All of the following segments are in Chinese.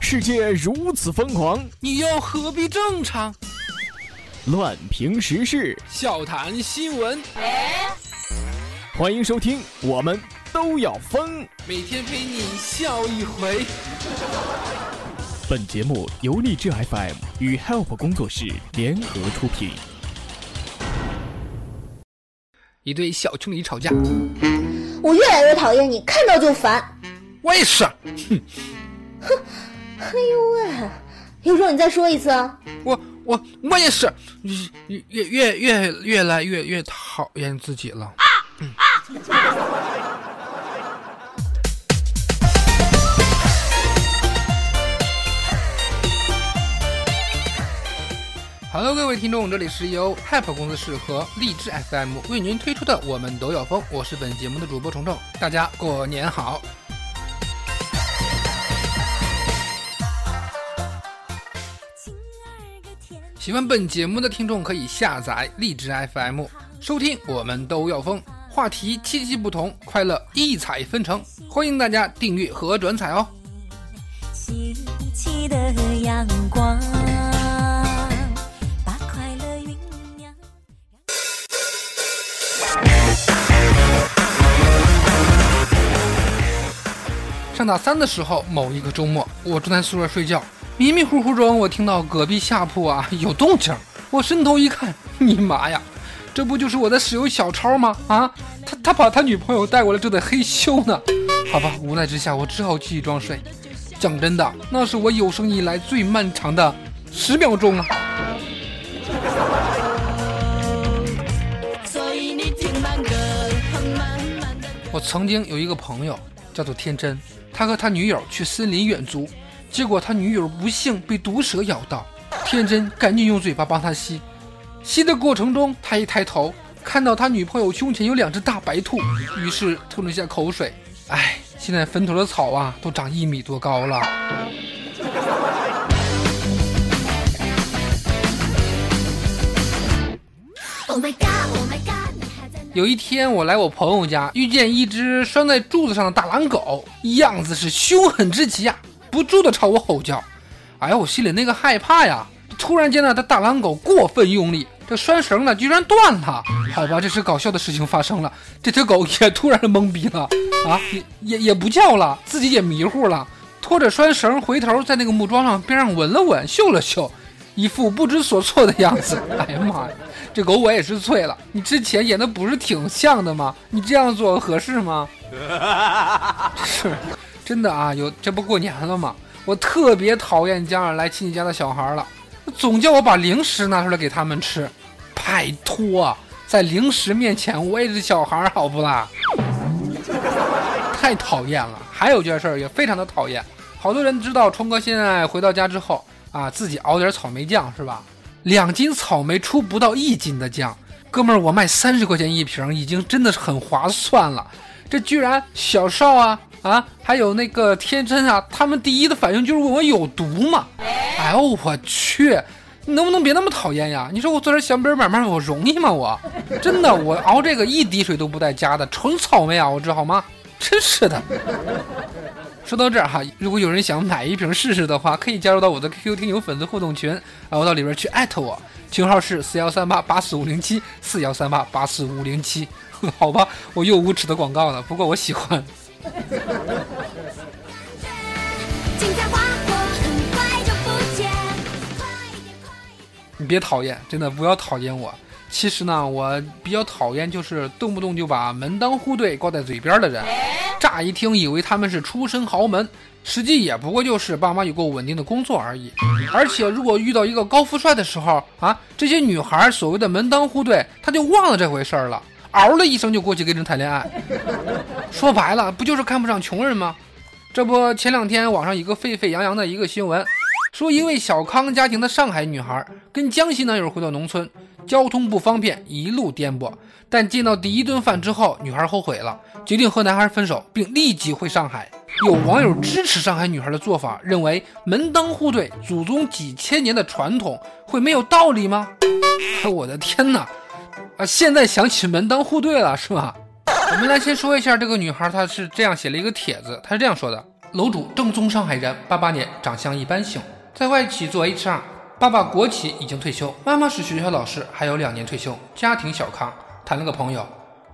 世界如此疯狂，你又何必正常？乱评时事，笑谈新闻，欢迎收听，我们都要疯。每天陪你笑一回。本节目由荔枝 FM 与 Help 工作室联合出品。一对小情侣吵架，我越来越讨厌你，看到就烦。我也是。哼，哼，哎呦喂！有种你再说一次啊！我我我也是，越越越越越来越越讨厌自己了。嗯。Hello，各位听众，这里是由 Hype 公司室和荔枝 FM 为您推出的《我们都要疯》，我是本节目的主播虫虫，大家过年好。喜欢本节目的听众可以下载荔枝 FM 收听《我们都要疯》，话题七七不同，快乐异彩纷呈，欢迎大家订阅和转采哦。新奇的阳光。上大三的时候，某一个周末，我正在宿舍睡觉，迷迷糊糊中，我听到隔壁下铺啊有动静。我伸头一看，你妈呀，这不就是我的室友小超吗？啊，他他把他女朋友带过来，正在嘿咻呢。好吧，无奈之下，我只好继续装睡。讲真的，那是我有生以来最漫长的十秒钟啊。我曾经有一个朋友叫做天真。他和他女友去森林远足，结果他女友不幸被毒蛇咬到，天真赶紧用嘴巴帮他吸，吸的过程中，他一抬头看到他女朋友胸前有两只大白兔，于是吐了下口水。哎，现在坟头的草啊，都长一米多高了。有一天，我来我朋友家，遇见一只拴在柱子上的大狼狗，样子是凶狠之极啊，不住的朝我吼叫。哎呀，我心里那个害怕呀！突然间呢，这大狼狗过分用力，这拴绳呢居然断了。好吧，这是搞笑的事情发生了，这条狗也突然懵逼了啊，也也也不叫了，自己也迷糊了，拖着拴绳回头在那个木桩上边上闻了闻，嗅了嗅，一副不知所措的样子。哎呀妈呀！这狗我也是醉了，你之前演的不是挺像的吗？你这样做合适吗？是，真的啊，有这不过年了吗？我特别讨厌家长来亲戚家的小孩了，总叫我把零食拿出来给他们吃，拜托，在零食面前我也是小孩，好不啦？太讨厌了。还有件事儿也非常的讨厌，好多人知道冲哥现在回到家之后啊，自己熬点草莓酱是吧？两斤草莓出不到一斤的酱，哥们儿，我卖三十块钱一瓶，已经真的是很划算了。这居然小邵啊啊，还有那个天真啊，他们第一的反应就是问我有毒吗？哎呦我去，你能不能别那么讨厌呀？你说我做点小本买卖我容易吗？我真的我熬这个一滴水都不带加的，纯草莓熬制好吗？真是的。说到这儿哈，如果有人想买一瓶试试的话，可以加入到我的 QQ 听友粉丝互动群，然后到里边去艾特我，群号是四幺三八八四五零七四幺三八八四五零七。好吧，我又无耻的广告了，不过我喜欢。你别讨厌，真的不要讨厌我。其实呢，我比较讨厌就是动不动就把门当户对挂在嘴边的人。乍一听以为他们是出身豪门，实际也不过就是爸妈有过稳定的工作而已。而且如果遇到一个高富帅的时候啊，这些女孩所谓的门当户对，他就忘了这回事儿了，嗷的一声就过去跟人谈恋爱。说白了，不就是看不上穷人吗？这不，前两天网上一个沸沸扬扬的一个新闻，说一位小康家庭的上海女孩跟江西男友回到农村，交通不方便，一路颠簸。但见到第一顿饭之后，女孩后悔了，决定和男孩分手，并立即回上海。有网友支持上海女孩的做法，认为门当户对、祖宗几千年的传统会没有道理吗？我的天哪！啊，现在想起门当户对了，是吧？我们来先说一下这个女孩，她是这样写了一个帖子，她是这样说的：楼主正宗上海人，八八年，长相一般性，在外企做 HR。爸爸国企已经退休，妈妈是学校老师，还有两年退休，家庭小康。谈了个朋友，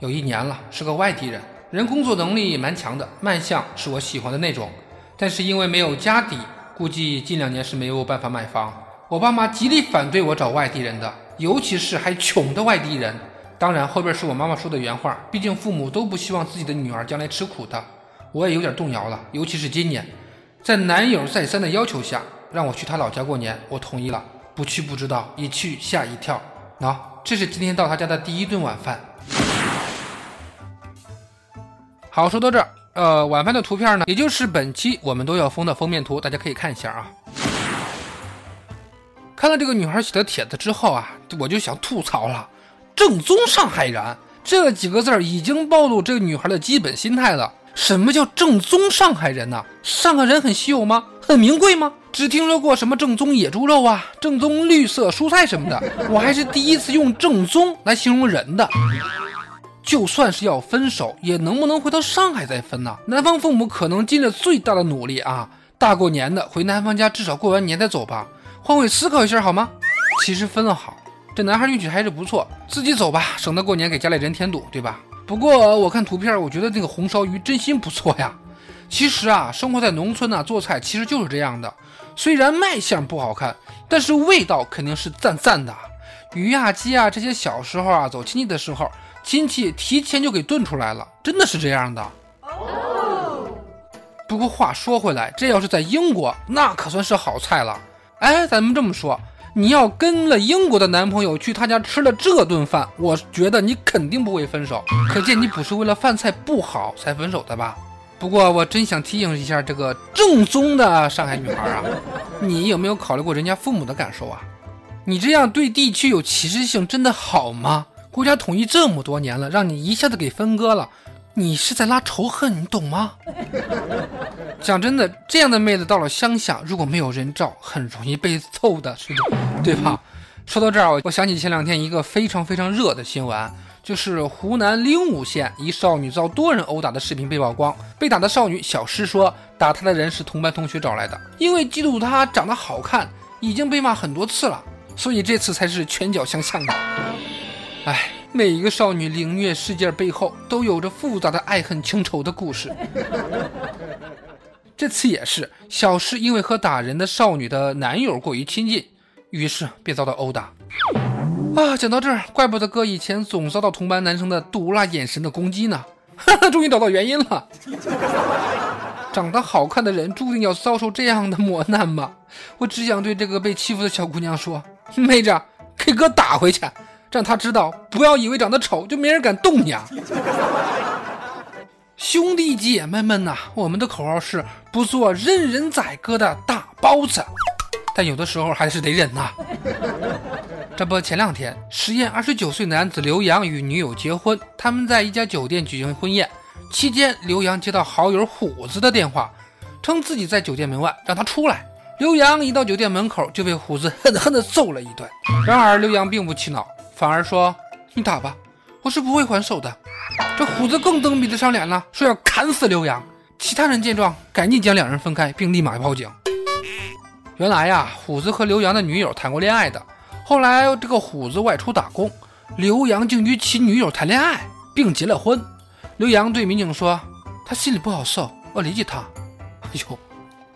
有一年了，是个外地人，人工作能力也蛮强的，卖相是我喜欢的那种，但是因为没有家底，估计近两年是没有办法买房。我爸妈极力反对我找外地人的，尤其是还穷的外地人。当然后边是我妈妈说的原话，毕竟父母都不希望自己的女儿将来吃苦的。我也有点动摇了，尤其是今年，在男友再三的要求下。让我去他老家过年，我同意了。不去不知道，一去吓一跳。喏，这是今天到他家的第一顿晚饭。好，说到这儿，呃，晚饭的图片呢，也就是本期我们都要封的封面图，大家可以看一下啊。看了这个女孩写的帖子之后啊，我就想吐槽了：正宗上海人这几个字儿已经暴露这个女孩的基本心态了。什么叫正宗上海人呢？上海人很稀有吗？很名贵吗？只听说过什么正宗野猪肉啊，正宗绿色蔬菜什么的，我还是第一次用正宗来形容人的。就算是要分手，也能不能回到上海再分呢？男方父母可能尽了最大的努力啊，大过年的回男方家，至少过完年再走吧。换位思考一下好吗？其实分了好，这男孩运气还是不错，自己走吧，省得过年给家里人添堵，对吧？不过我看图片，我觉得那个红烧鱼真心不错呀。其实啊，生活在农村呢，做菜其实就是这样的。虽然卖相不好看，但是味道肯定是赞赞的。鱼啊、鸡啊这些，小时候啊走亲戚的时候，亲戚提前就给炖出来了，真的是这样的。不过话说回来，这要是在英国，那可算是好菜了。哎，咱们这么说。你要跟了英国的男朋友去他家吃了这顿饭，我觉得你肯定不会分手。可见你不是为了饭菜不好才分手的吧？不过我真想提醒一下这个正宗的上海女孩啊，你有没有考虑过人家父母的感受啊？你这样对地区有歧视性真的好吗？国家统一这么多年了，让你一下子给分割了。你是在拉仇恨，你懂吗？讲真的，这样的妹子到了乡下，如果没有人罩，很容易被揍的，是的，对吧？说到这儿，我我想起前两天一个非常非常热的新闻，就是湖南灵武县一少女遭多人殴打的视频被曝光。被打的少女小诗说，打她的人是同班同学找来的，因为嫉妒她长得好看，已经被骂很多次了，所以这次才是拳脚相向的。哎。每一个少女凌虐事件背后都有着复杂的爱恨情仇的故事。这次也是，小诗因为和打人的少女的男友过于亲近，于是便遭到殴打。啊，讲到这儿，怪不得哥以前总遭到同班男生的毒辣眼神的攻击呢。哈哈，终于找到原因了。长得好看的人注定要遭受这样的磨难吗？我只想对这个被欺负的小姑娘说：妹子，给哥打回去。让他知道，不要以为长得丑就没人敢动你啊！兄弟姐妹们呐，我们的口号是不做任人宰割的大包子，但有的时候还是得忍呐。这不，前两天，实验二十九岁男子刘洋与女友结婚，他们在一家酒店举行婚宴期间，刘洋接到好友虎子的电话，称自己在酒店门外，让他出来。刘洋一到酒店门口就被虎子狠狠地揍了一顿。然而刘洋并不气恼。反而说：“你打吧，我是不会还手的。”这虎子更蹬鼻子上脸了，说要砍死刘洋。其他人见状，赶紧将两人分开，并立马报警。原来呀，虎子和刘洋的女友谈过恋爱的。后来这个虎子外出打工，刘洋竟与其女友谈恋爱，并结了婚。刘洋对民警说：“他心里不好受，我理解他。”哎呦，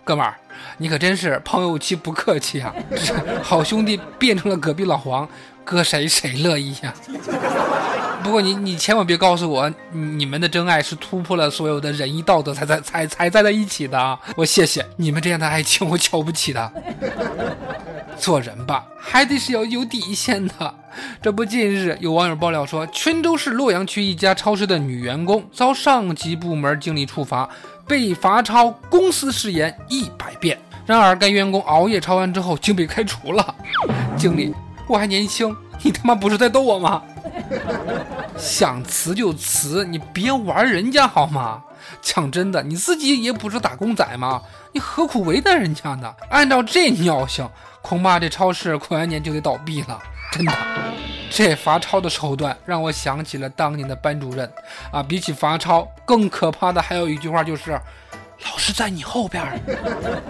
哥们儿，你可真是朋友妻不客气啊！好兄弟变成了隔壁老黄。搁谁谁乐意呀？不过你你千万别告诉我，你们的真爱是突破了所有的仁义道德才在才才在在一起的。我谢谢你们这样的爱情，我瞧不起的。做人吧，还得是要有底线的。这不，近日有网友爆料说，泉州市洛阳区一家超市的女员工遭上级部门经理处罚，被罚抄公司誓言一百遍。然而，该员工熬夜抄完之后，竟被开除了。经理。我还年轻，你他妈不是在逗我吗？想辞就辞，你别玩人家好吗？讲真的，你自己也不是打工仔吗？你何苦为难人家呢？按照这尿性，恐怕这超市过完年就得倒闭了。真的，这罚抄的手段让我想起了当年的班主任啊！比起罚抄，更可怕的还有一句话，就是老师。在你后边。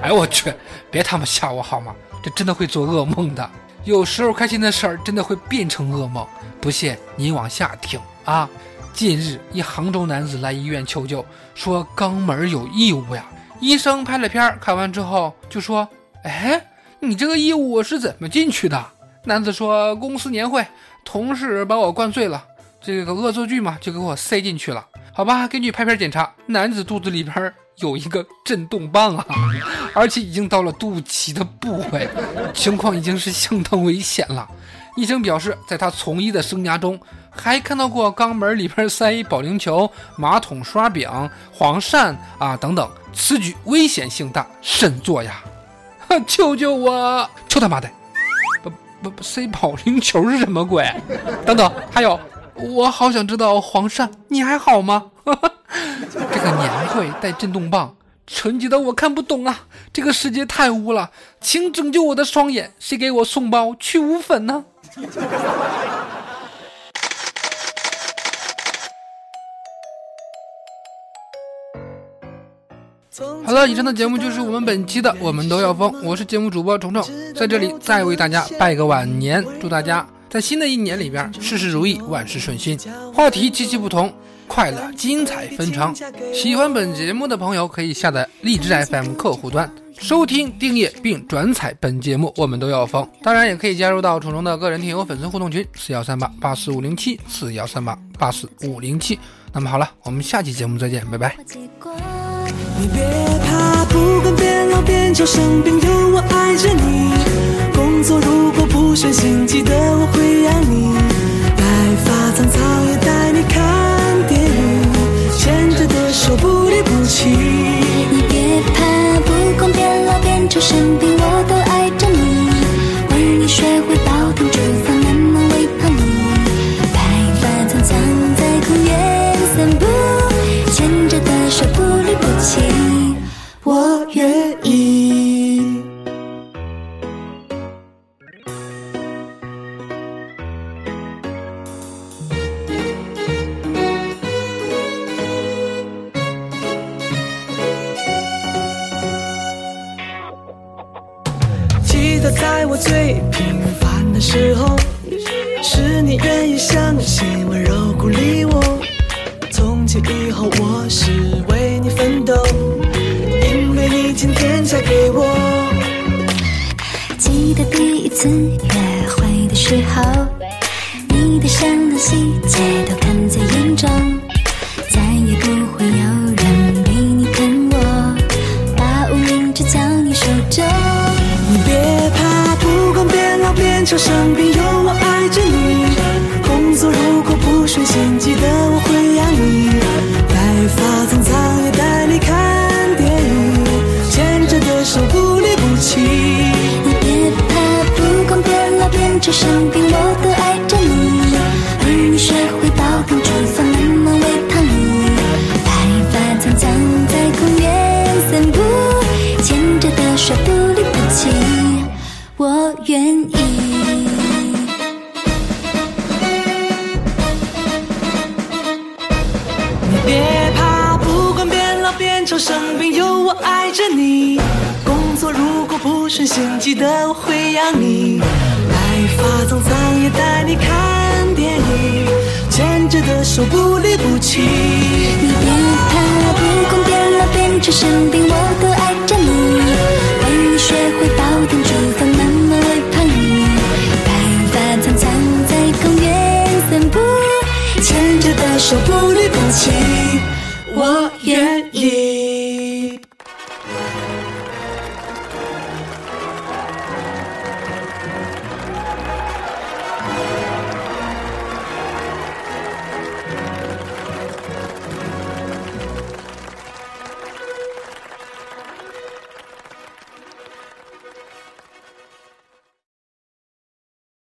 哎我去，别他妈吓我好吗？这真的会做噩梦的。有时候开心的事儿真的会变成噩梦。不信你往下听啊。近日，一杭州男子来医院求救，说肛门有异物呀。医生拍了片，看完之后就说：“哎，你这个异物是怎么进去的？”男子说：“公司年会，同事把我灌醉了，这个恶作剧嘛，就给我塞进去了。好吧，根据拍片检查，男子肚子里边有一个震动棒啊，而且已经到了肚脐的部位，情况已经是相当危险了。医生表示，在他从医的生涯中。”还看到过肛门里边塞一保龄球、马桶刷柄、黄鳝啊等等，此举危险性大，慎做呀！救救我！求他妈的！不不不，塞保龄球是什么鬼？等等，还有，我好想知道黄鳝，你还好吗？这个年会带震动棒，纯洁的我看不懂啊！这个世界太污了，请拯救我的双眼！谁给我送包去污粉呢？好了，以上的节目就是我们本期的《我们都要疯》，我是节目主播虫虫，在这里再为大家拜个晚年，祝大家在新的一年里边事事如意，万事顺心。话题极其不同，快乐精彩纷呈。喜欢本节目的朋友可以下载荔枝 FM 客户端收听、订阅并转采本节目《我们都要疯》，当然也可以加入到虫虫的个人听友粉丝互动群四幺三八八四五零七四幺三八八四五零七。那么好了，我们下期节目再见，拜拜。你别怕，不管变老变丑生病，有我爱着你。工作如果不顺心，记得我会养你。白发苍苍也带你看时候，是你愿意相信、温柔鼓励我。从今以后，我是为你奋斗，因为你今天嫁给我。记得第一次约会的时候，你的善良细节都变老变丑生病，有我爱着你。工作如果不顺心，别怕，不管变老变丑生病，有我爱着你。工作如果不顺心，记得我会养你。白发苍苍也带你看电影，牵着的手不离不弃。你别怕，不管变老变丑生病，我都爱着你。为你学会煲汤煮，说不离不弃，我愿意。